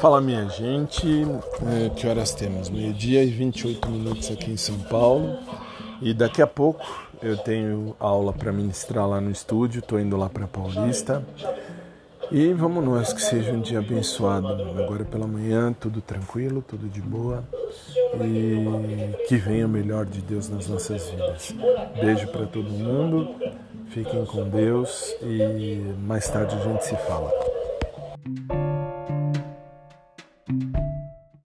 Fala minha gente, é, que horas temos? Meio-dia e 28 minutos aqui em São Paulo. E daqui a pouco eu tenho aula para ministrar lá no estúdio, estou indo lá para Paulista. E vamos nós, que seja um dia abençoado. Agora pela manhã, tudo tranquilo, tudo de boa. E que venha o melhor de Deus nas nossas vidas. Beijo para todo mundo, fiquem com Deus e mais tarde a gente se fala. Thank you.